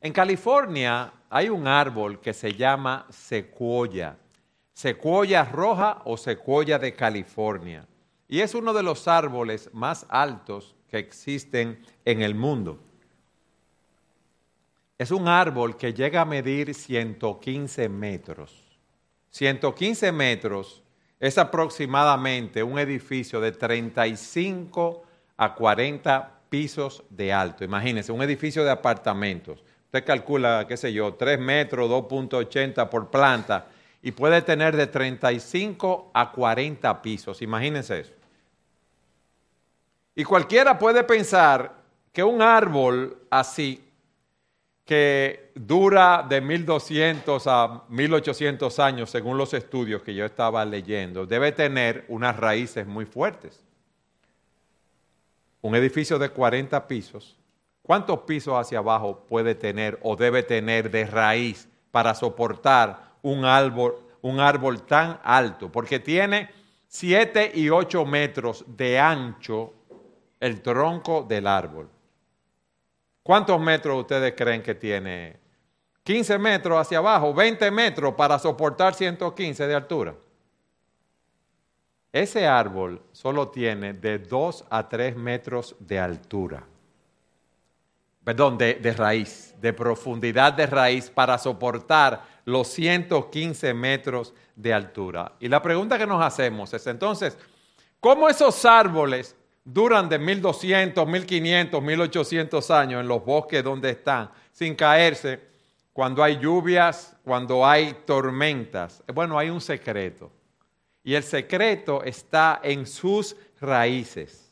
En California hay un árbol que se llama secuoya, secuoya roja o secuoya de California. Y es uno de los árboles más altos que existen en el mundo. Es un árbol que llega a medir 115 metros. 115 metros es aproximadamente un edificio de 35 a 40 pisos de alto. Imagínense, un edificio de apartamentos. Usted calcula, qué sé yo, 3 metros, 2.80 por planta y puede tener de 35 a 40 pisos. Imagínense eso. Y cualquiera puede pensar que un árbol así, que dura de 1200 a 1800 años, según los estudios que yo estaba leyendo, debe tener unas raíces muy fuertes. Un edificio de 40 pisos, ¿cuántos pisos hacia abajo puede tener o debe tener de raíz para soportar un árbol, tan alto? Porque tiene 7 y 8 metros de ancho el tronco del árbol. ¿Cuántos metros ustedes creen que tiene? 15 metros hacia abajo, 20 metros para soportar 115 de altura. Ese árbol solo tiene de 2 a 3 metros de altura. Perdón, de, raíz, de profundidad de raíz para soportar los 115 metros de altura. Y la pregunta que nos hacemos es entonces, ¿cómo esos árboles duran de 1200, 1500, 1800 años en los bosques donde están, sin caerse, cuando hay lluvias, cuando hay tormentas. Bueno, hay un secreto. Y el secreto está en sus raíces.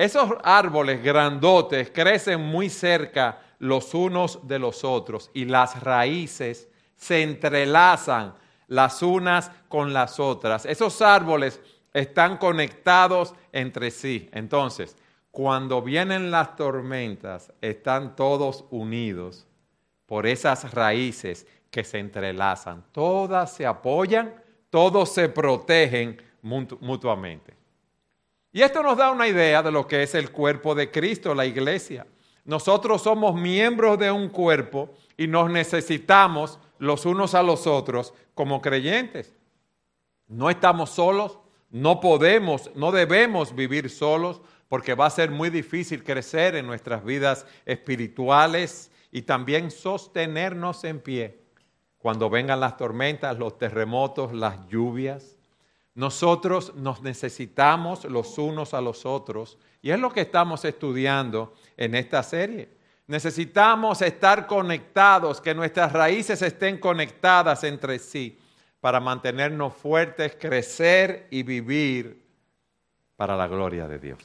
Esos árboles grandotes crecen muy cerca los unos de los otros y las raíces se entrelazan las unas con las otras. Esos árboles están conectados entre sí. Entonces, cuando vienen las tormentas, están todos unidos por esas raíces que se entrelazan. Todas se apoyan, todos se protegen mutuamente. Y esto nos da una idea de lo que es el cuerpo de Cristo, la iglesia. Nosotros somos miembros de un cuerpo y nos necesitamos los unos a los otros como creyentes. No estamos solos, no podemos, no debemos vivir solos porque va a ser muy difícil crecer en nuestras vidas espirituales y también sostenernos en pie cuando vengan las tormentas, los terremotos, las lluvias. Nosotros nos necesitamos los unos a los otros y es lo que estamos estudiando en esta serie. Necesitamos estar conectados, que nuestras raíces estén conectadas entre sí para mantenernos fuertes, crecer y vivir para la gloria de Dios.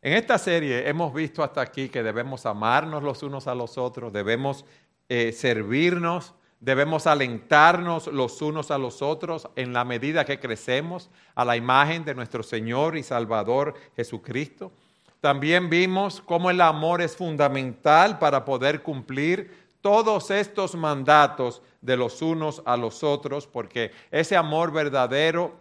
En esta serie hemos visto hasta aquí que debemos amarnos los unos a los otros, debemos eh, servirnos, debemos alentarnos los unos a los otros en la medida que crecemos a la imagen de nuestro Señor y Salvador Jesucristo. También vimos cómo el amor es fundamental para poder cumplir todos estos mandatos de los unos a los otros, porque ese amor verdadero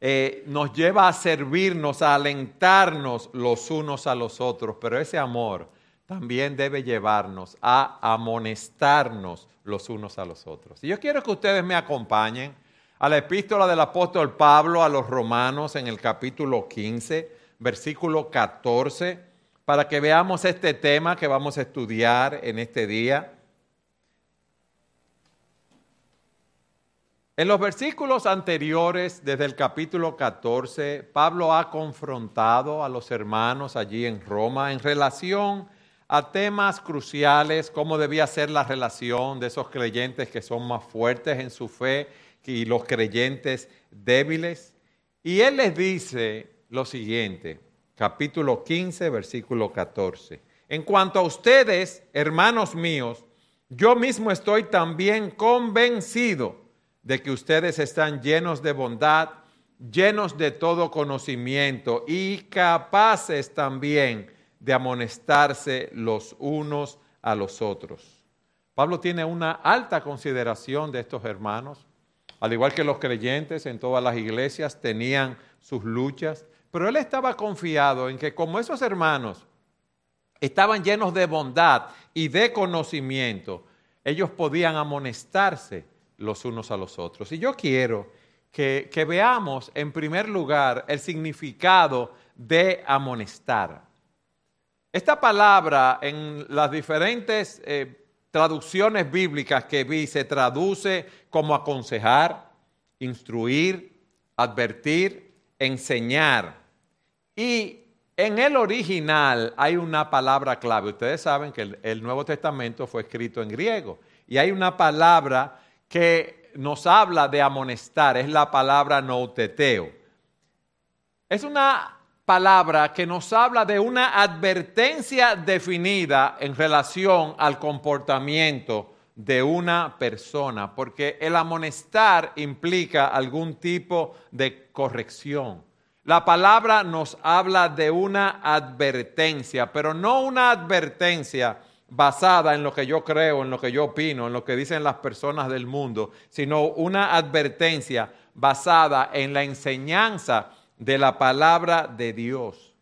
eh, nos lleva a servirnos, a alentarnos los unos a los otros, pero ese amor también debe llevarnos a amonestarnos los unos a los otros. Y yo quiero que ustedes me acompañen a la epístola del apóstol Pablo a los romanos en el capítulo 15, versículo 14 para que veamos este tema que vamos a estudiar en este día. En los versículos anteriores, desde el capítulo 14, Pablo ha confrontado a los hermanos allí en Roma en relación a temas cruciales, cómo debía ser la relación de esos creyentes que son más fuertes en su fe y los creyentes débiles. Y él les dice lo siguiente, capítulo 15, versículo 14. En cuanto a ustedes, hermanos míos, yo mismo estoy también convencido de que ustedes están llenos de bondad, llenos de todo conocimiento y capaces también de amonestarse los unos a los otros. Pablo tiene una alta consideración de estos hermanos, al igual que los creyentes en todas las iglesias tenían sus luchas, pero él estaba confiado en que como esos hermanos estaban llenos de bondad y de conocimiento, ellos podían amonestarse los unos a los otros. Y yo quiero que, veamos en primer lugar el significado de amonestar. Esta palabra en las diferentes eh, traducciones bíblicas que vi se traduce como aconsejar, instruir, advertir, enseñar. Y en el original hay una palabra clave. Ustedes saben que el, Nuevo Testamento fue escrito en griego y hay una palabra que nos habla de amonestar, es la palabra nouteteo. Es una palabra que nos habla de una advertencia definida en relación al comportamiento de una persona, porque el amonestar implica algún tipo de corrección. La palabra nos habla de una advertencia, pero no una advertencia basada en lo que yo creo, en lo que yo opino, en lo que dicen las personas del mundo, sino una advertencia basada en la enseñanza de la palabra de Dios.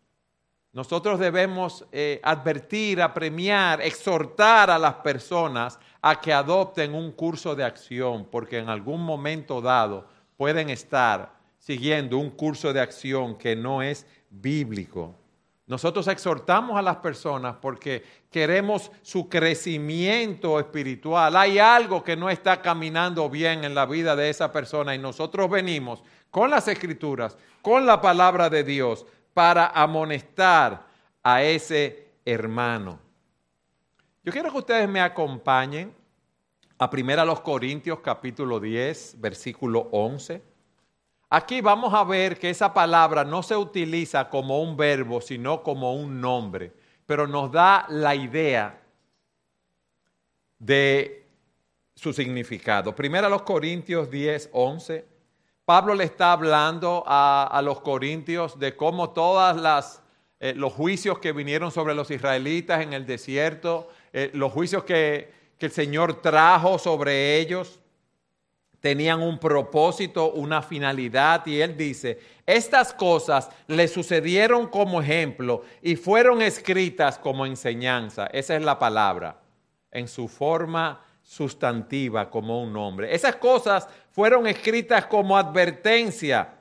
Nosotros debemos eh, advertir, apremiar, exhortar a las personas a que adopten un curso de acción, porque en algún momento dado pueden estar siguiendo un curso de acción que no es bíblico. Nosotros exhortamos a las personas porque queremos su crecimiento espiritual. Hay algo que no está caminando bien en la vida de esa persona y nosotros venimos con las escrituras, con la palabra de Dios, para amonestar a ese hermano. Yo quiero que ustedes me acompañen a 1 Corintios capítulo 10, versículo 11. Aquí vamos a ver que esa palabra no se utiliza como un verbo, sino como un nombre, pero nos da la idea de su significado. Primero a los Corintios 10, 11. Pablo le está hablando a, los corintios de cómo todas las eh, los juicios que vinieron sobre los israelitas en el desierto, eh, los juicios que, que el Señor trajo sobre ellos, tenían un propósito, una finalidad, y él dice, estas cosas le sucedieron como ejemplo y fueron escritas como enseñanza. Esa es la palabra, en su forma sustantiva como un nombre. Esas cosas fueron escritas como advertencia,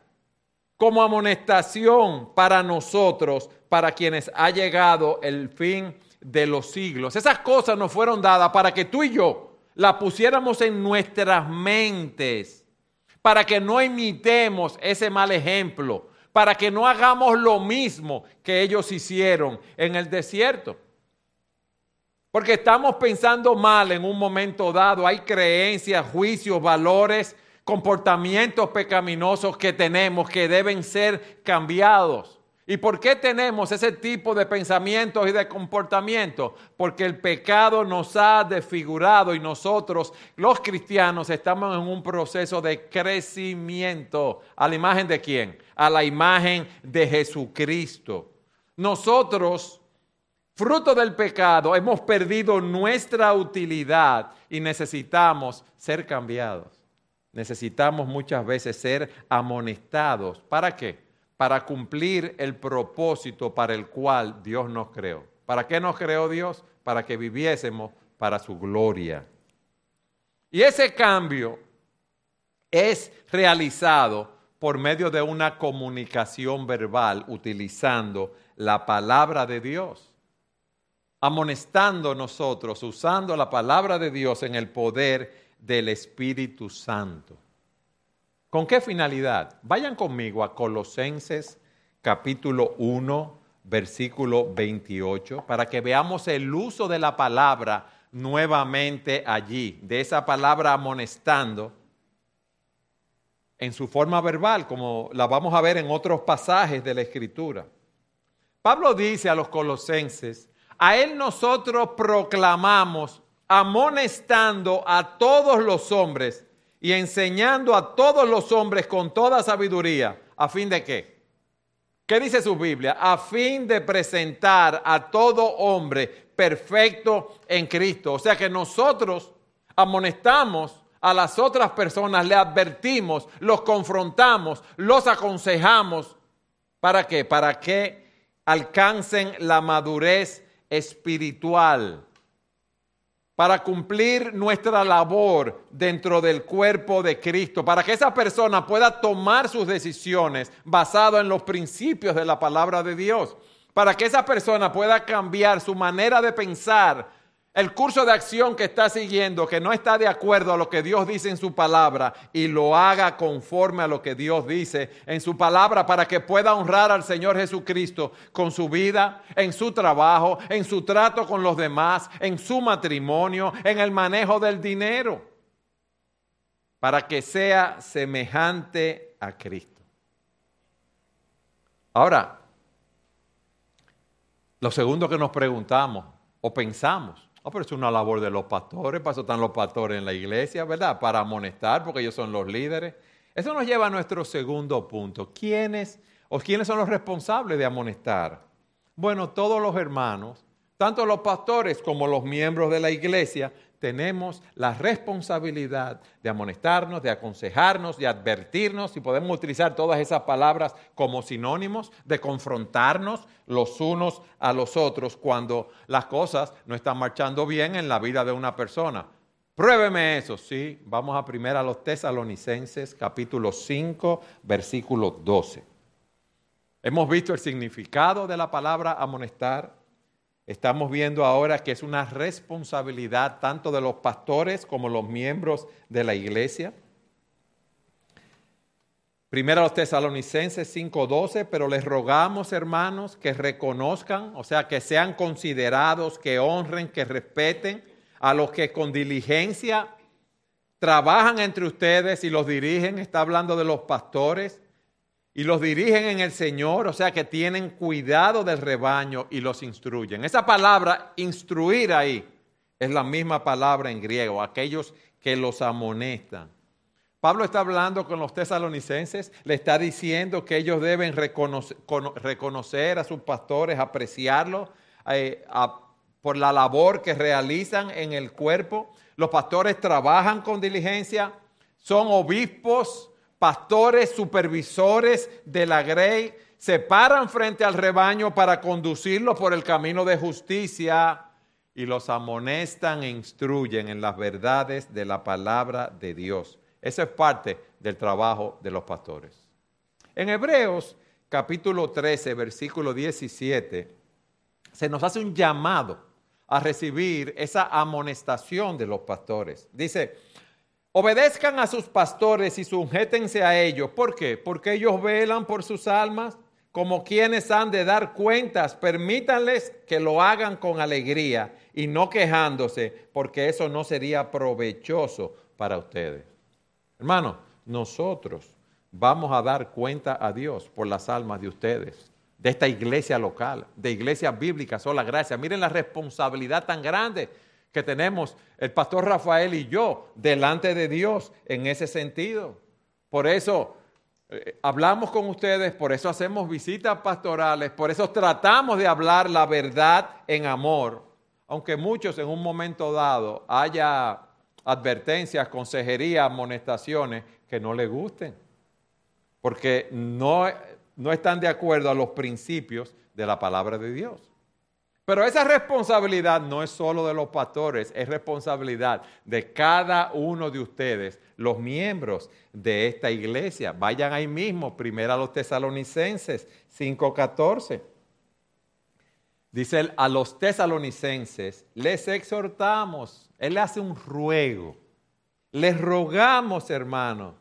como amonestación para nosotros, para quienes ha llegado el fin de los siglos. Esas cosas nos fueron dadas para que tú y yo la pusiéramos en nuestras mentes para que no imitemos ese mal ejemplo, para que no hagamos lo mismo que ellos hicieron en el desierto. Porque estamos pensando mal en un momento dado, hay creencias, juicios, valores, comportamientos pecaminosos que tenemos que deben ser cambiados. ¿Y por qué tenemos ese tipo de pensamientos y de comportamientos? Porque el pecado nos ha desfigurado y nosotros, los cristianos, estamos en un proceso de crecimiento. ¿A la imagen de quién? A la imagen de Jesucristo. Nosotros, fruto del pecado, hemos perdido nuestra utilidad y necesitamos ser cambiados. Necesitamos muchas veces ser amonestados. ¿Para qué? Para cumplir el propósito para el cual Dios nos creó. ¿Para qué nos creó Dios? Para que viviésemos para su gloria. Y ese cambio es realizado por medio de una comunicación verbal utilizando la palabra de Dios, amonestando nosotros, usando la palabra de Dios en el poder del Espíritu Santo. ¿Con qué finalidad? Vayan conmigo a Colosenses capítulo 1, versículo 28, para que veamos el uso de la palabra nuevamente allí, de esa palabra amonestando en su forma verbal, como la vamos a ver en otros pasajes de la Escritura. Pablo dice a los colosenses, a él nosotros proclamamos amonestando a todos los hombres y enseñando a todos los hombres con toda sabiduría, a fin de qué? ¿Qué dice su Biblia? A fin de presentar a todo hombre perfecto en Cristo. O sea que nosotros amonestamos a las otras personas, le advertimos, los confrontamos, los aconsejamos. ¿Para qué? Para que alcancen la madurez espiritual para cumplir nuestra labor dentro del cuerpo de Cristo, para que esa persona pueda tomar sus decisiones basado en los principios de la palabra de Dios, para que esa persona pueda cambiar su manera de pensar el curso de acción que está siguiendo, que no está de acuerdo a lo que Dios dice en su palabra y lo haga conforme a lo que Dios dice en su palabra para que pueda honrar al Señor Jesucristo con su vida, en su trabajo, en su trato con los demás, en su matrimonio, en el manejo del dinero, para que sea semejante a Cristo. Ahora, lo segundo que nos preguntamos o pensamos, Oh, pero es una labor de los pastores, para eso están los pastores en la iglesia, ¿verdad? Para amonestar, porque ellos son los líderes. Eso nos lleva a nuestro segundo punto. ¿Quiénes o quiénes son los responsables de amonestar? Bueno, todos los hermanos, tanto los pastores como los miembros de la iglesia, tenemos la responsabilidad de amonestarnos, de aconsejarnos, de advertirnos, y podemos utilizar todas esas palabras como sinónimos, de confrontarnos los unos a los otros cuando las cosas no están marchando bien en la vida de una persona. Pruébeme eso, sí. Vamos a primero a los tesalonicenses, capítulo 5, versículo 12. Hemos visto el significado de la palabra amonestar Estamos viendo ahora que es una responsabilidad tanto de los pastores como los miembros de la iglesia. Primero a los tesalonicenses 5:12, pero les rogamos, hermanos, que reconozcan, o sea, que sean considerados, que honren, que respeten a los que con diligencia trabajan entre ustedes y los dirigen. Está hablando de los pastores y los dirigen en el Señor, o sea que tienen cuidado del rebaño y los instruyen. Esa palabra instruir ahí es la misma palabra en griego, aquellos que los amonestan. Pablo está hablando con los tesalonicenses, le está diciendo que ellos deben reconocer, a sus pastores, apreciarlos eh, por la labor que realizan en el cuerpo. Los pastores trabajan con diligencia, son obispos, pastores, supervisores de la grey, se paran frente al rebaño para conducirlo por el camino de justicia y los amonestan e instruyen en las verdades de la palabra de Dios. Esa es parte del trabajo de los pastores. En Hebreos capítulo 13, versículo 17, se nos hace un llamado a recibir esa amonestación de los pastores. Dice, Obedezcan a sus pastores y sujétense a ellos. ¿Por qué? Porque ellos velan por sus almas como quienes han de dar cuentas. Permítanles que lo hagan con alegría y no quejándose, porque eso no sería provechoso para ustedes. Hermano, nosotros vamos a dar cuenta a Dios por las almas de ustedes, de esta iglesia local, de iglesia bíblica, sola gracia. Miren la responsabilidad tan grande que tenemos el pastor Rafael y yo delante de Dios en ese sentido. Por eso eh, hablamos con ustedes, por eso hacemos visitas pastorales, por eso tratamos de hablar la verdad en amor, aunque muchos en un momento dado haya advertencias, consejerías, amonestaciones que no les gusten, porque no, no están de acuerdo a los principios de la palabra de Dios. Pero esa responsabilidad no es solo de los pastores, es responsabilidad de cada uno de ustedes, los miembros de esta iglesia. Vayan ahí mismo, primero a los tesalonicenses 5.14. Dice a los tesalonicenses, les exhortamos, él hace un ruego, les rogamos, hermanos,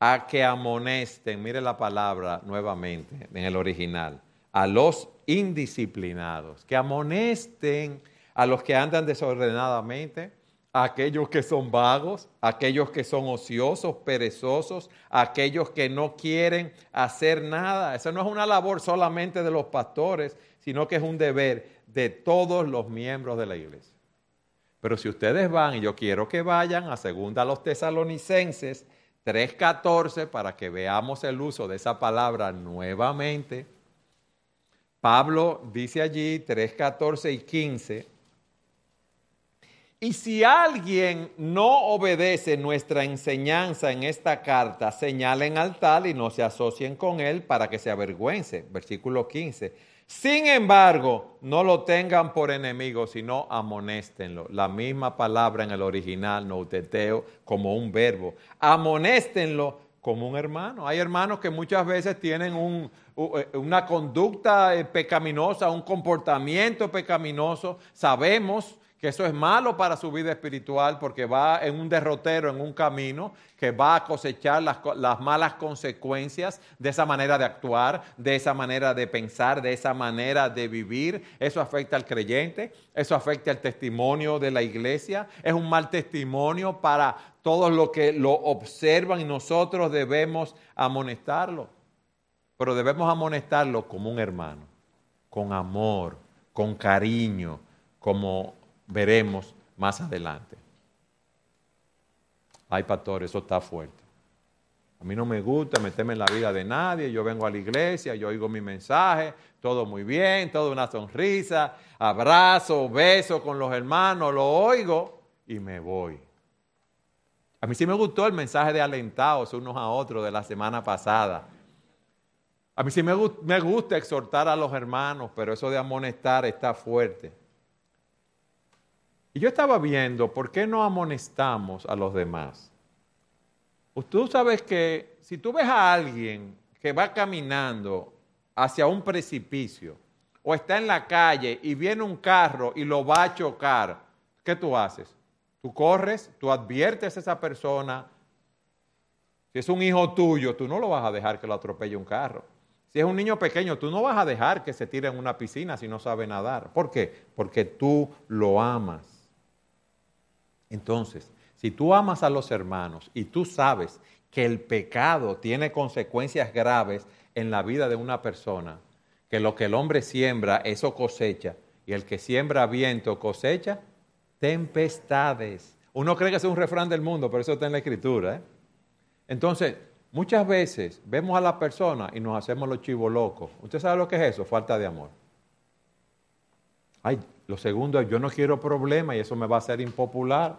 a que amonesten, mire la palabra nuevamente en el original, a los indisciplinados, que amonesten a los que andan desordenadamente, a aquellos que son vagos, a aquellos que son ociosos, perezosos, a aquellos que no quieren hacer nada. Eso no es una labor solamente de los pastores, sino que es un deber de todos los miembros de la iglesia. Pero si ustedes van, y yo quiero que vayan a segunda los tesalonicenses 3.14 para que veamos el uso de esa palabra nuevamente, Pablo dice allí 3, 14 y 15, y si alguien no obedece nuestra enseñanza en esta carta, señalen al tal y no se asocien con él para que se avergüence. Versículo 15. Sin embargo, no lo tengan por enemigo, sino amonéstenlo. La misma palabra en el original, nouteteo, como un verbo. Amonéstenlo como un hermano. Hay hermanos que muchas veces tienen eh, una conducta eh, pecaminosa, un comportamiento pecaminoso. Sabemos que eso es malo para su vida espiritual porque va en un derrotero, en un camino que va a cosechar las, las, malas consecuencias de esa manera de actuar, de esa manera de pensar, de esa manera de vivir. Eso afecta al creyente, eso afecta al testimonio de la iglesia, es un mal testimonio para todos los que lo observan y nosotros debemos amonestarlo. Pero debemos amonestarlo como un hermano, con amor, con cariño, como veremos más adelante. Ay, pastor, eso está fuerte. A mí no me gusta meterme en la vida de nadie. Yo vengo a la iglesia, yo oigo mi mensaje, todo muy bien, todo una sonrisa, abrazo, beso con los hermanos, lo oigo y me voy. A mí sí me gustó el mensaje de alentados unos a otros de la semana pasada. A mí sí me, gusta exhortar a los hermanos, pero eso de amonestar está fuerte. Y yo estaba viendo, ¿por qué no amonestamos a los demás? Pues tú sabes que si tú ves a alguien que va caminando hacia un precipicio o está en la calle y viene un carro y lo va a chocar, ¿qué tú haces? Tú corres, tú adviertes a esa persona. Si es un hijo tuyo, tú no lo vas a dejar que lo atropelle un carro. Si es un niño pequeño, tú no vas a dejar que se tire en una piscina si no sabe nadar. ¿Por qué? Porque tú lo amas. Entonces, si tú amas a los hermanos y tú sabes que el pecado tiene consecuencias graves en la vida de una persona, que lo que el hombre siembra, eso cosecha, y el que siembra viento cosecha tempestades. Uno cree que es un refrán del mundo, pero eso está en la escritura. ¿eh? Entonces, muchas veces vemos a la persona y nos hacemos los chivos locos. ¿Usted sabe lo que es eso? Falta de amor. Ay, lo segundo es, yo no quiero problemas y eso me va a hacer impopular.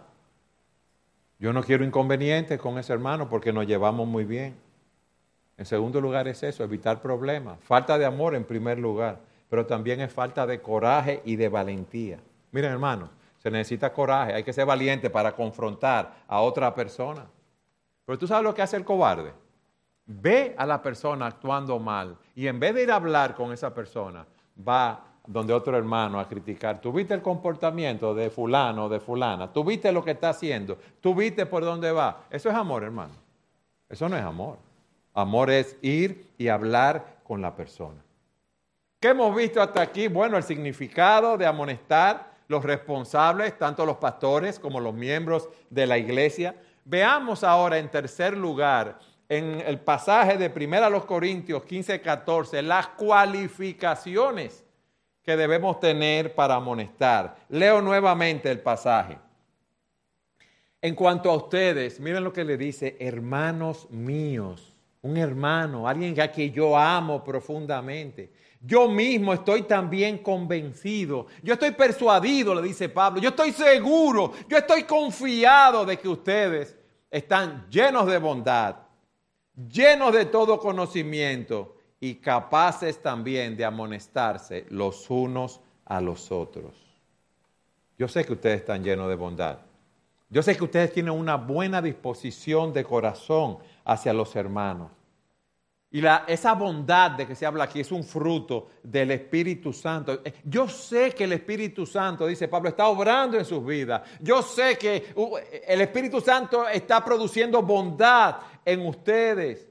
Yo no quiero inconvenientes con ese hermano porque nos llevamos muy bien. En segundo lugar es eso, evitar problemas. Falta de amor en primer lugar, pero también es falta de coraje y de valentía. Miren hermanos, se necesita coraje, hay que ser valiente para confrontar a otra persona. Pero tú sabes lo que hace el cobarde. Ve a la persona actuando mal y en vez de ir a hablar con esa persona, va donde otro hermano a criticar. ¿Tú viste el comportamiento de fulano o de fulana? ¿Tú viste lo que está haciendo? ¿Tú viste por dónde va? Eso es amor, hermano. Eso no es amor. Amor es ir y hablar con la persona. ¿Qué hemos visto hasta aquí? Bueno, el significado de amonestar los responsables, tanto los pastores como los miembros de la iglesia. Veamos ahora en tercer lugar, en el pasaje de 1 Corintios 15, 14, las cualificaciones que debemos tener para amonestar. Leo nuevamente el pasaje. En cuanto a ustedes, miren lo que le dice, hermanos míos, un hermano, alguien a quien yo amo profundamente. Yo mismo estoy también convencido, yo estoy persuadido, le dice Pablo, yo estoy seguro, yo estoy confiado de que ustedes están llenos de bondad, llenos de todo conocimiento y capaces también de amonestarse los unos a los otros. Yo sé que ustedes están llenos de bondad. Yo sé que ustedes tienen una buena disposición de corazón hacia los hermanos. Y la, esa bondad de que se habla aquí es un fruto del Espíritu Santo. Yo sé que el Espíritu Santo, dice Pablo, está obrando en sus vidas. Yo sé que uh, el Espíritu Santo está produciendo bondad en ustedes.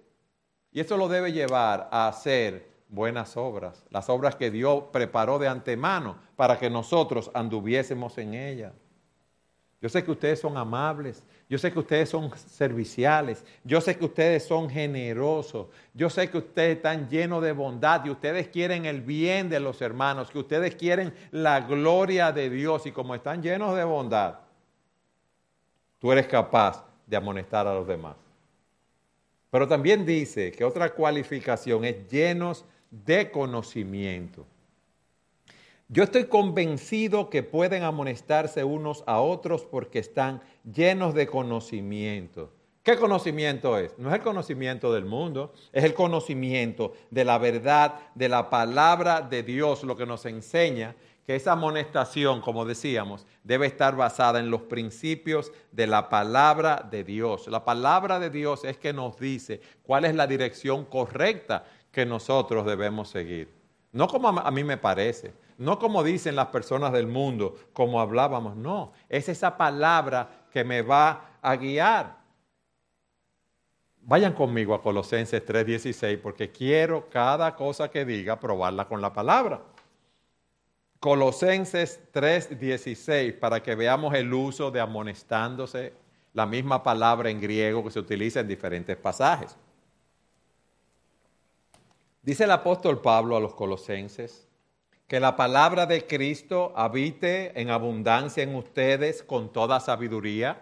Y eso lo debe llevar a hacer buenas obras, las obras que Dios preparó de antemano para que nosotros anduviésemos en ellas. Yo sé que ustedes son amables, yo sé que ustedes son serviciales, yo sé que ustedes son generosos, yo sé que ustedes están llenos de bondad y ustedes quieren el bien de los hermanos, que ustedes quieren la gloria de Dios y como están llenos de bondad, tú eres capaz de amonestar a los demás. Pero también dice que otra cualificación es llenos de conocimiento. Yo estoy convencido que pueden amonestarse unos a otros porque están llenos de conocimiento. ¿Qué conocimiento es? No es el conocimiento del mundo, es el conocimiento de la verdad, de la palabra de Dios, lo que nos enseña que esa amonestación, como decíamos, debe estar basada en los principios de la palabra de Dios. La palabra de Dios es que nos dice cuál es la dirección correcta que nosotros debemos seguir. No como a mí me parece, no como dicen las personas del mundo, como hablábamos, no, es esa palabra que me va a guiar. Vayan conmigo a Colosenses 3:16 porque quiero cada cosa que diga probarla con la palabra. Colosenses 3:16 para que veamos el uso de amonestándose, la misma palabra en griego que se utiliza en diferentes pasajes. Dice el apóstol Pablo a los colosenses que la palabra de Cristo habite en abundancia en ustedes con toda sabiduría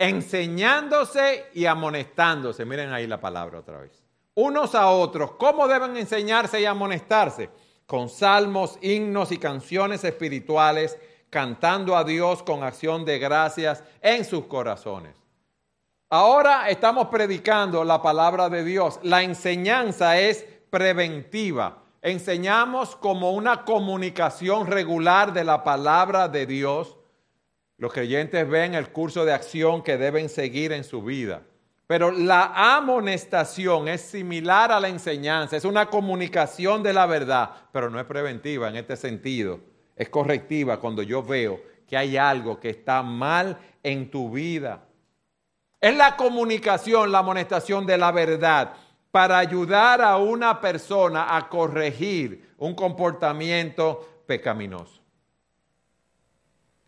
enseñándose y amonestándose. Miren ahí la palabra otra vez. Unos a otros. ¿Cómo deben enseñarse y amonestarse? Con salmos, himnos y canciones espirituales, cantando a Dios con acción de gracias en sus corazones. Ahora estamos predicando la palabra de Dios. La enseñanza es preventiva. Enseñamos como una comunicación regular de la palabra de Dios los creyentes ven el curso de acción que deben seguir en su vida. Pero la amonestación es similar a la enseñanza, es una comunicación de la verdad, pero no es preventiva en este sentido. Es correctiva cuando yo veo que hay algo que está mal en tu vida. Es la comunicación, la amonestación de la verdad para ayudar a una persona a corregir un comportamiento pecaminoso.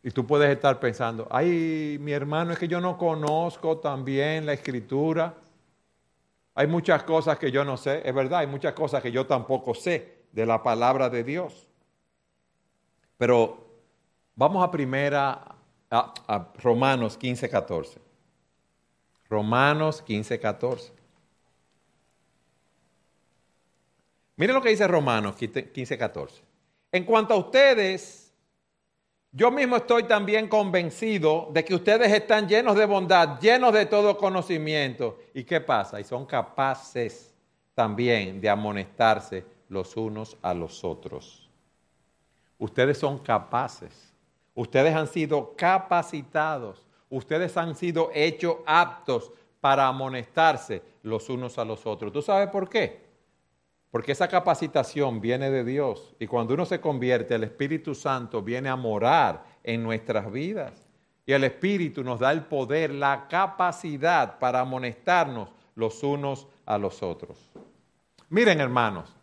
Y tú puedes estar pensando, ay, mi hermano, es que yo no conozco también la escritura. Hay muchas cosas que yo no sé, es verdad, hay muchas cosas que yo tampoco sé de la palabra de Dios. Pero vamos a primera, a, Romanos 15, 14. Romanos 15, 14. Miren lo que dice Romanos 15, 14. En cuanto a ustedes, yo mismo estoy también convencido de que ustedes están llenos de bondad, llenos de todo conocimiento. ¿Y qué pasa? Y son capaces también de amonestarse los unos a los otros. Ustedes son capaces. Ustedes han sido capacitados. Ustedes han sido hechos aptos para amonestarse los unos a los otros. ¿Tú sabes por qué? Porque esa capacitación viene de Dios y cuando uno se convierte, el Espíritu Santo viene a morar en nuestras vidas. Y el Espíritu nos da el poder, la capacidad para amonestarnos los unos a los otros. Miren hermanos,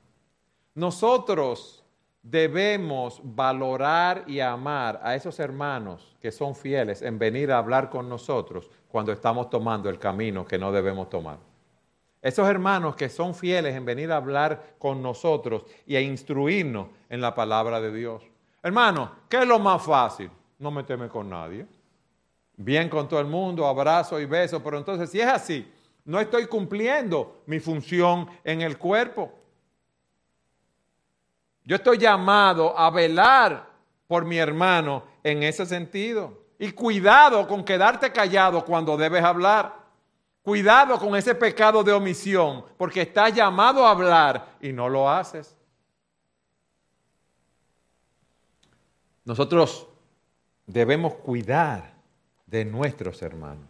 nosotros debemos valorar y amar a esos hermanos que son fieles en venir a hablar con nosotros cuando estamos tomando el camino que no debemos tomar. Esos hermanos que son fieles en venir a hablar con nosotros y a instruirnos en la palabra de Dios. Hermano, ¿qué es lo más fácil? No meterme con nadie. Bien con todo el mundo, abrazo y beso, pero entonces si es así, no estoy cumpliendo mi función en el cuerpo. Yo estoy llamado a velar por mi hermano en ese sentido. Y cuidado con quedarte callado cuando debes hablar. Cuidado con ese pecado de omisión, porque estás llamado a hablar y no lo haces. Nosotros debemos cuidar de nuestros hermanos.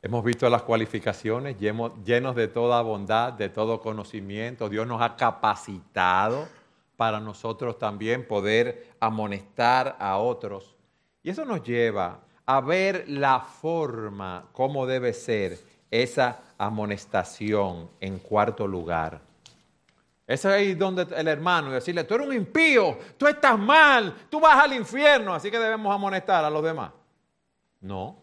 Hemos visto las cualificaciones llenos de toda bondad, de todo conocimiento. Dios nos ha capacitado para nosotros también poder amonestar a otros. Y eso nos lleva a ver la forma, cómo debe ser esa amonestación en cuarto lugar. Es ahí donde el hermano, decirle, tú eres un impío, tú estás mal, tú vas al infierno, así que debemos amonestar a los demás. No.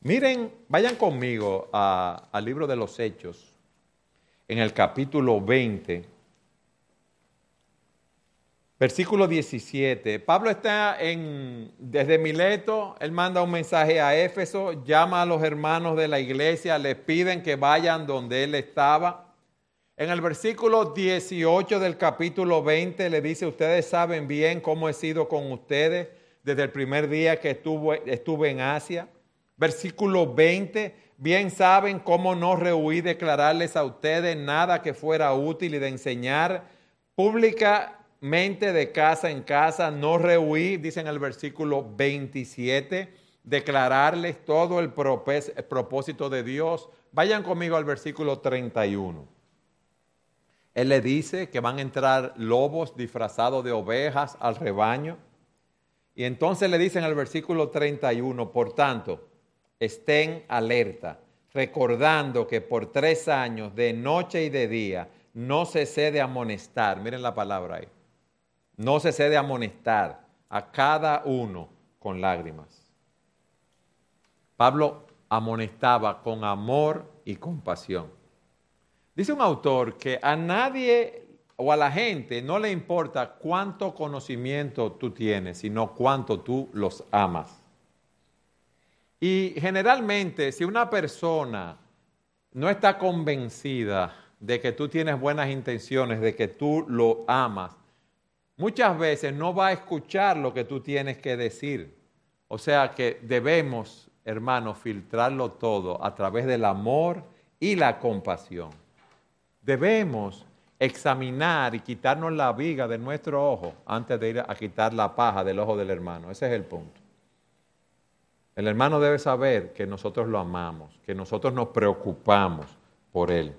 Miren, vayan conmigo al libro de los Hechos, en el capítulo 20 Versículo 17. Pablo está en, desde Mileto, él manda un mensaje a Éfeso, llama a los hermanos de la iglesia, les piden que vayan donde él estaba. En el versículo 18 del capítulo 20 le dice, ustedes saben bien cómo he sido con ustedes desde el primer día que estuve, estuve en Asia. Versículo 20, bien saben cómo no rehuí declararles a ustedes nada que fuera útil y de enseñar públicamente de casa en casa, no rehuí, dice en el versículo 27, declararles todo el propósito de Dios. Vayan conmigo al versículo 31. Él le dice que van a entrar lobos disfrazados de ovejas al rebaño. Y entonces le dice en el versículo 31, por tanto, estén alerta, recordando que por tres años, de noche y de día, no se cede amonestar. Miren la palabra ahí. No se cede amonestar a cada uno con lágrimas. Pablo amonestaba con amor y compasión. Dice un autor que a nadie o a la gente no le importa cuánto conocimiento tú tienes, sino cuánto tú los amas. Y generalmente, si una persona no está convencida de que tú tienes buenas intenciones, de que tú lo amas, muchas veces no va a escuchar lo que tú tienes que decir. O sea que debemos, hermanos, filtrarlo todo a través del amor y la compasión. Debemos examinar y quitarnos la viga de nuestro ojo antes de ir a quitar la paja del ojo del hermano. Ese es el punto. El hermano debe saber que nosotros lo amamos, que nosotros nos preocupamos por él.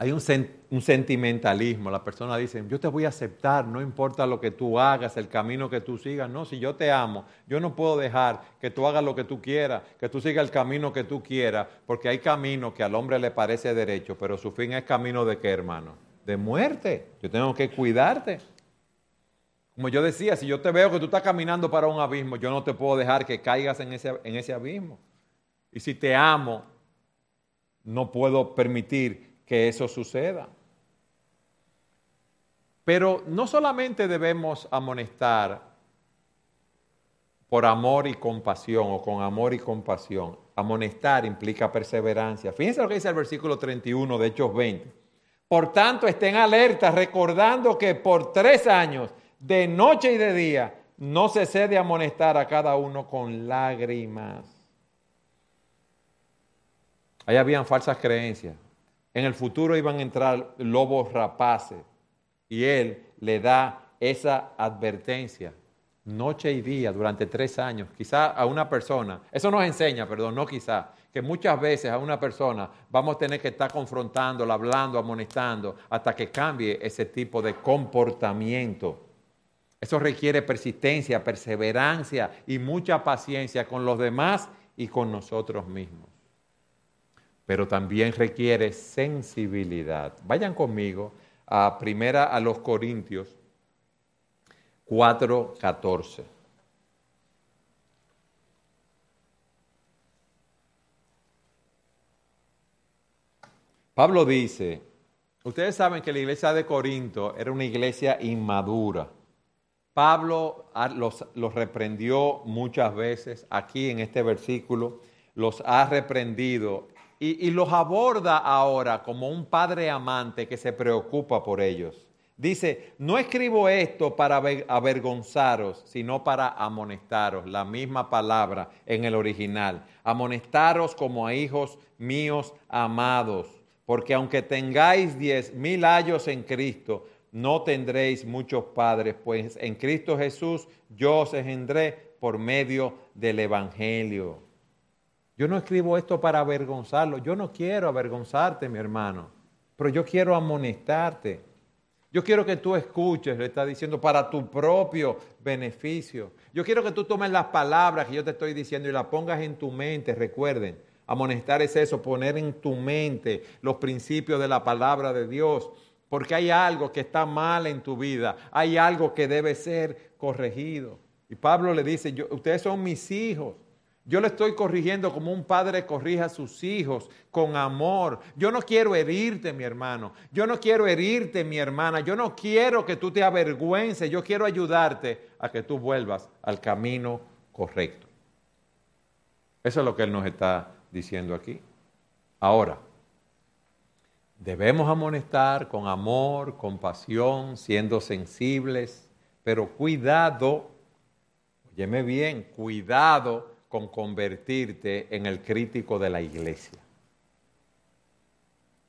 Hay un, sentimentalismo. La persona dice, yo te voy a aceptar, no importa lo que tú hagas, el camino que tú sigas. No, si yo te amo, yo no puedo dejar que tú hagas lo que tú quieras, que tú sigas el camino que tú quieras, porque hay camino que al hombre le parece derecho, pero su fin es camino de qué, hermano? De muerte. Yo tengo que cuidarte. Como yo decía, si yo te veo que tú estás caminando para un abismo, yo no te puedo dejar que caigas en ese, en ese abismo. Y si te amo, no puedo permitir que eso suceda. Pero no solamente debemos amonestar por amor y compasión o con amor y compasión. Amonestar implica perseverancia. Fíjense lo que dice el versículo 31 de Hechos 20. Por tanto, estén alertas recordando que por tres años de noche y de día, no se cede amonestar a cada uno con lágrimas. Ahí habían falsas creencias. En el futuro iban a entrar lobos rapaces y él le da esa advertencia noche y día durante tres años. Quizá a una persona, eso nos enseña, perdón, no quizá, que muchas veces a una persona vamos a tener que estar confrontándola, hablando, amonestando, hasta que cambie ese tipo de comportamiento. Eso requiere persistencia, perseverancia y mucha paciencia con los demás y con nosotros mismos. Pero también requiere sensibilidad. Vayan conmigo a primera a los Corintios 4:14. Pablo dice, ustedes saben que la iglesia de Corinto era una iglesia inmadura Pablo los, reprendió muchas veces, aquí en este versículo los ha reprendido y, los aborda ahora como un padre amante que se preocupa por ellos. Dice, no escribo esto para avergonzaros, sino para amonestaros, la misma palabra en el original. Amonestaros como a hijos míos amados, porque aunque tengáis diez mil años en Cristo, no tendréis muchos padres, pues en Cristo Jesús yo os engendré por medio del Evangelio. Yo no escribo esto para avergonzarlo, yo no quiero avergonzarte, mi hermano, pero yo quiero amonestarte. Yo quiero que tú escuches, le está diciendo, para tu propio beneficio. Yo quiero que tú tomes las palabras que yo te estoy diciendo y las pongas en tu mente, recuerden. Amonestar es eso, poner en tu mente los principios de la palabra de Dios porque hay algo que está mal en tu vida, hay algo que debe ser corregido. Y Pablo le dice, ustedes son mis hijos. Yo le estoy corrigiendo como un padre corrige a sus hijos con amor. Yo no quiero herirte, mi hermano. Yo no quiero herirte, mi hermana. Yo no quiero que tú te avergüences. Yo quiero ayudarte a que tú vuelvas al camino correcto. Eso es lo que él nos está diciendo aquí. Ahora, Debemos amonestar con amor, compasión, siendo sensibles, pero cuidado, Yeme bien, cuidado con convertirte en el crítico de la iglesia.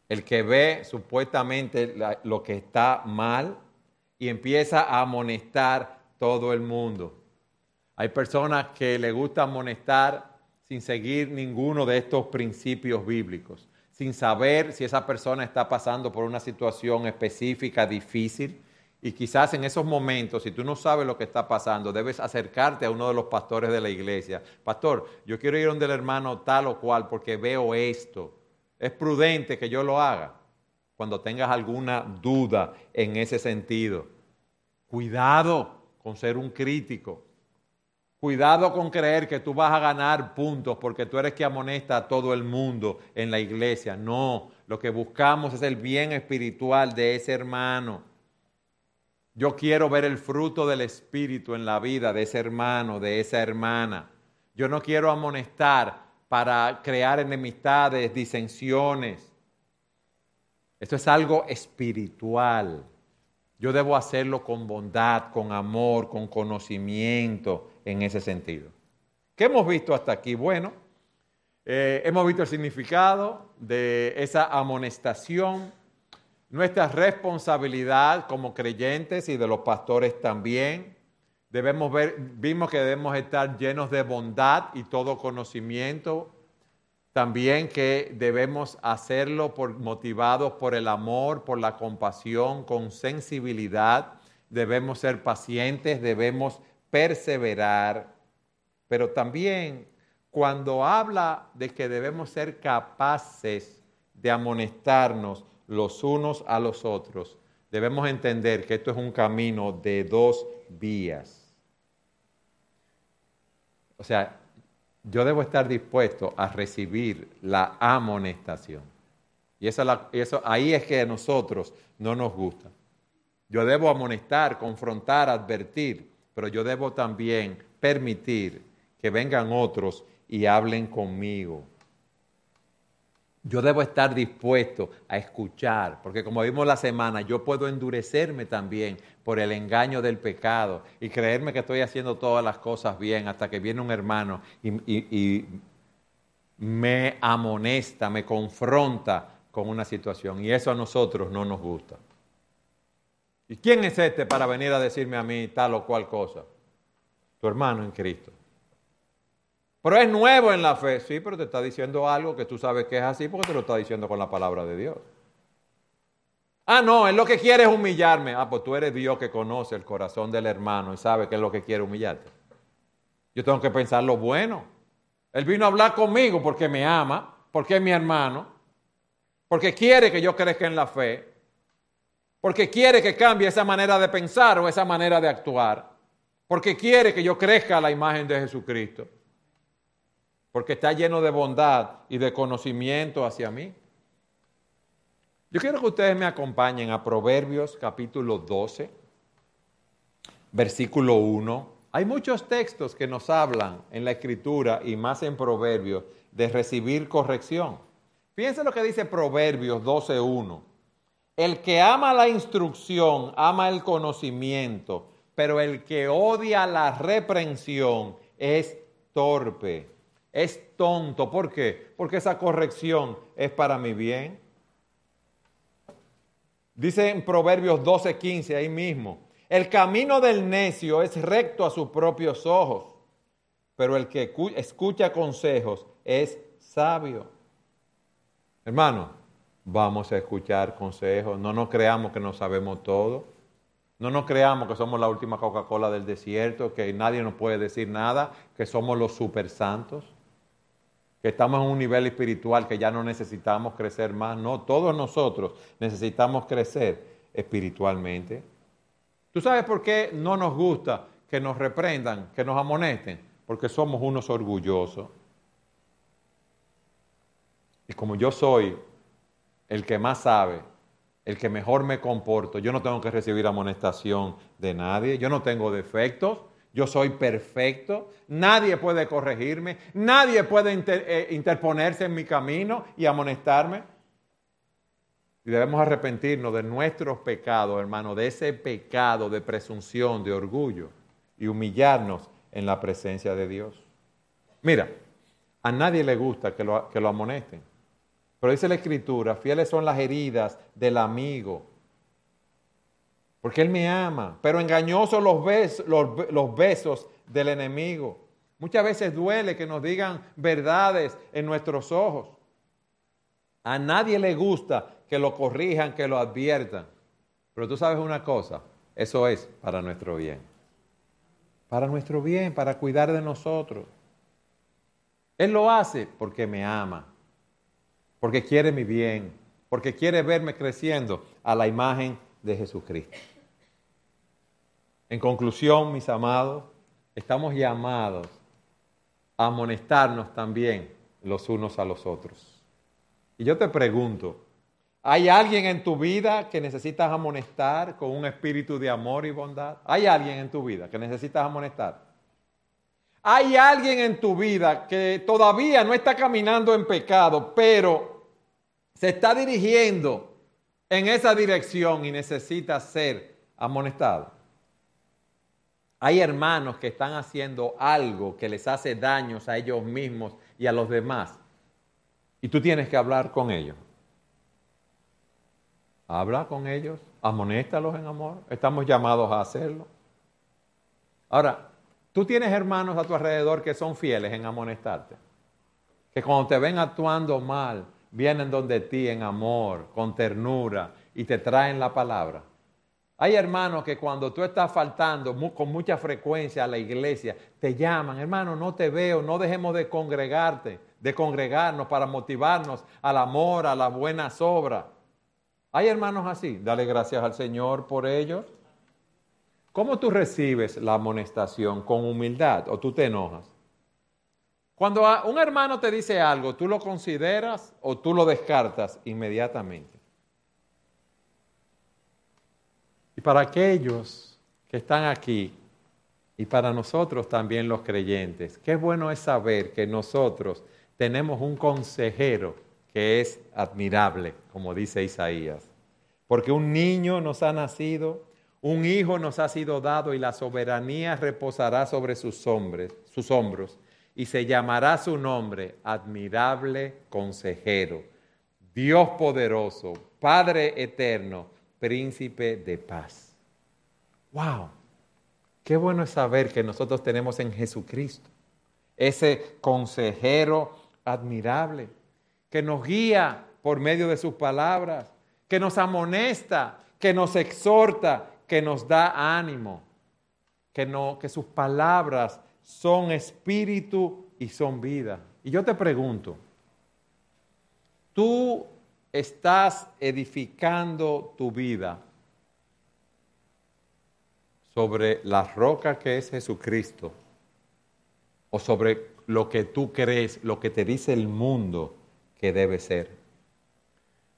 El que ve supuestamente lo que está mal y empieza a amonestar todo el mundo. Hay personas que le gusta amonestar sin seguir ninguno de estos principios bíblicos, sin saber si esa persona está pasando por una situación específica, difícil. Y quizás en esos momentos, si tú no sabes lo que está pasando, debes acercarte a uno de los pastores de la iglesia. Pastor, yo quiero ir donde el hermano tal o cual porque veo esto. Es prudente que yo lo haga cuando tengas alguna duda en ese sentido. Cuidado con ser un crítico. Cuidado con creer que tú vas a ganar puntos porque tú eres que amonesta a todo el mundo en la iglesia. No, lo que buscamos es el bien espiritual de ese hermano. Yo quiero ver el fruto del Espíritu en la vida de ese hermano, de esa hermana. Yo no quiero amonestar para crear enemistades, disensiones. Esto es algo espiritual. Yo debo hacerlo con bondad, con amor, con conocimiento en ese sentido. ¿Qué hemos visto hasta aquí? Bueno, eh, hemos visto el significado de esa amonestación, nuestra responsabilidad como creyentes y de los pastores también. Debemos ver, vimos que debemos estar llenos de bondad y todo conocimiento también que debemos hacerlo por, motivados por el amor, por la compasión, con sensibilidad. Debemos ser pacientes, debemos perseverar. Pero también cuando habla de que debemos ser capaces de amonestarnos los unos a los otros, debemos entender que esto es un camino de dos vías. O sea, yo debo estar dispuesto a recibir la amonestación. Y eso, ahí es que a nosotros no nos gusta. Yo debo amonestar, confrontar, advertir, pero yo debo también permitir que vengan otros y hablen conmigo. Yo debo estar dispuesto a escuchar, porque como vimos la semana, yo puedo endurecerme también por el engaño del pecado y creerme que estoy haciendo todas las cosas bien hasta que viene un hermano y, me amonesta, me confronta con una situación. Y eso a nosotros no nos gusta. ¿Y quién es este para venir a decirme a mí tal o cual cosa? Tu hermano en Cristo. Pero es nuevo en la fe, sí, pero te está diciendo algo que tú sabes que es así porque te lo está diciendo con la palabra de Dios. Ah, no, él lo que quiere es humillarme. Ah, pues tú eres Dios que conoce el corazón del hermano y sabe que es lo que quiere humillarte. Yo tengo que pensar lo bueno. Él vino a hablar conmigo porque me ama, porque es mi hermano, porque quiere que yo crezca en la fe, porque quiere que cambie esa manera de pensar o esa manera de actuar, porque quiere que yo crezca a la imagen de Jesucristo, porque está lleno de bondad y de conocimiento hacia mí. Yo quiero que ustedes me acompañen a Proverbios capítulo 12, versículo 1. Hay muchos textos que nos hablan en la escritura y más en Proverbios de recibir corrección. Fíjense lo que dice Proverbios 12.1. El que ama la instrucción ama el conocimiento, pero el que odia la reprensión es torpe, es tonto. ¿Por qué? Porque esa corrección es para mi bien. Dice en Proverbios 12:15 ahí mismo, el camino del necio es recto a sus propios ojos, pero el que escucha consejos es sabio. Hermano, vamos a escuchar consejos, no nos creamos que no sabemos todo, no nos creamos que somos la última Coca-Cola del desierto, que nadie nos puede decir nada, que somos los super santos que estamos en un nivel espiritual que ya no necesitamos crecer más. No, todos nosotros necesitamos crecer espiritualmente. ¿Tú sabes por qué no nos gusta que nos reprendan, que nos amonesten? Porque somos unos orgullosos. Y como yo soy el que más sabe, el que mejor me comporto, yo no tengo que recibir amonestación de nadie, yo no tengo defectos, yo soy perfecto, nadie puede corregirme, nadie puede eh, interponerse en mi camino y amonestarme. Y debemos arrepentirnos de nuestros pecados, hermano, de ese pecado de presunción, de orgullo, y humillarnos en la presencia de Dios. Mira, a nadie le gusta que lo, que lo amonesten. Pero dice la Escritura, fieles son las heridas del amigo, porque Él me ama, pero engañosos los, los besos del enemigo. Muchas veces duele que nos digan verdades en nuestros ojos. A nadie le gusta que lo corrijan, que lo adviertan. Pero tú sabes una cosa, eso es para nuestro bien. Para nuestro bien, para cuidar de nosotros. Él lo hace porque me ama, porque quiere mi bien, porque quiere verme creciendo a la imagen de Jesucristo. En conclusión, mis amados, estamos llamados a amonestarnos también los unos a los otros. Y yo te pregunto, ¿hay alguien en tu vida que necesitas amonestar con un espíritu de amor y bondad? ¿Hay alguien en tu vida que necesitas amonestar? Hay alguien en tu vida que todavía no está caminando en pecado, pero se está dirigiendo en esa dirección y necesita ser amonestado. Hay hermanos que están haciendo algo que les hace daños a ellos mismos y a los demás. Y tú tienes que hablar con ellos. Habla con ellos, amonéstalos en amor. Estamos llamados a hacerlo. Ahora, Tú tienes hermanos a tu alrededor que son fieles en amonestarte. Que cuando te ven actuando mal, vienen donde ti en amor, con ternura y te traen la palabra. Hay hermanos que cuando tú estás faltando con mucha frecuencia a la iglesia, te llaman, hermano, no te veo, no dejemos de congregarte, de congregarnos para motivarnos al amor, a las buenas obras. Hay hermanos así, dale gracias al Señor por ellos. ¿Cómo tú recibes la amonestación? ¿Con humildad o tú te enojas? Cuando un hermano te dice algo, ¿tú lo consideras o tú lo descartas inmediatamente? Y para aquellos que están aquí y para nosotros también los creyentes, qué bueno es saber que nosotros tenemos un consejero que es admirable, como dice Isaías. Porque un niño nos ha nacido, un hijo nos ha sido dado y la soberanía reposará sobre sus, hombres, sus hombros y se llamará su nombre admirable consejero, Dios poderoso, Padre eterno, príncipe de paz. ¡Wow! Qué bueno es saber que nosotros tenemos en Jesucristo ese consejero admirable que nos guía por medio de sus palabras, que nos amonesta, que nos exhorta, que nos da ánimo, que, no, que sus palabras son espíritu y son vida. Y yo te pregunto, tú estás edificando tu vida sobre la roca que es Jesucristo o sobre lo que tú crees, lo que te dice el mundo que debe ser.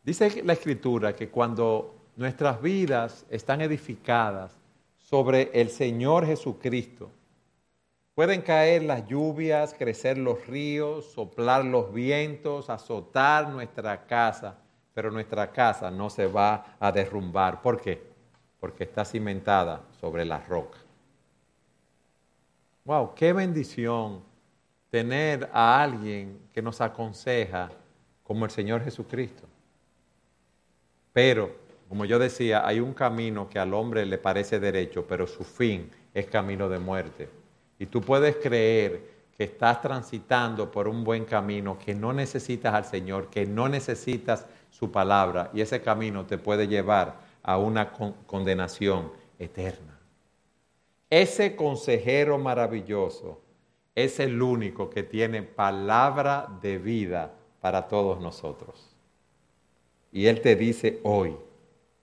Dice la escritura que cuando nuestras vidas están edificadas sobre el Señor Jesucristo. Pueden caer las lluvias, crecer los ríos, soplar los vientos, azotar nuestra casa, pero nuestra casa no se va a derrumbar. ¿Por qué? Porque está cimentada sobre la roca. Wow, qué bendición tener a alguien que nos aconseja como el Señor Jesucristo. Pero como yo decía, hay un camino que al hombre le parece derecho, pero su fin es camino de muerte. Y tú puedes creer que estás transitando por un buen camino, que no necesitas al Señor, que no necesitas su palabra, y ese camino te puede llevar a una condenación eterna. Ese consejero maravilloso es el único que tiene palabra de vida para todos nosotros. Y Él te dice hoy,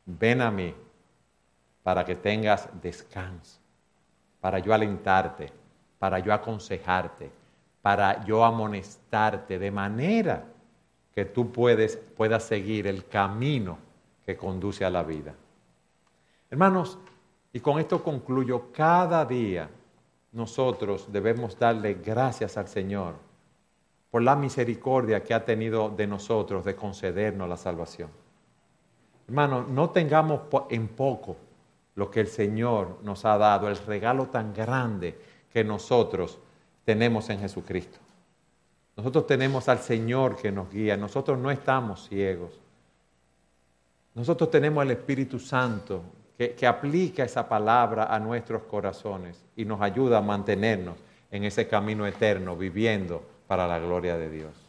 ven a mí para que tengas descanso, para yo alentarte, para yo aconsejarte, para yo amonestarte de manera que tú puedas seguir el camino que conduce a la vida. Hermanos, y con esto concluyo, cada día nosotros debemos darle gracias al Señor por la misericordia que ha tenido de nosotros de concedernos la salvación. Hermano, no tengamos en poco lo que el Señor nos ha dado, el regalo tan grande que nosotros tenemos en Jesucristo. Nosotros tenemos al Señor que nos guía, nosotros no estamos ciegos. Nosotros tenemos al Espíritu Santo que, que, aplica esa palabra a nuestros corazones y nos ayuda a mantenernos en ese camino eterno, viviendo para la gloria de Dios.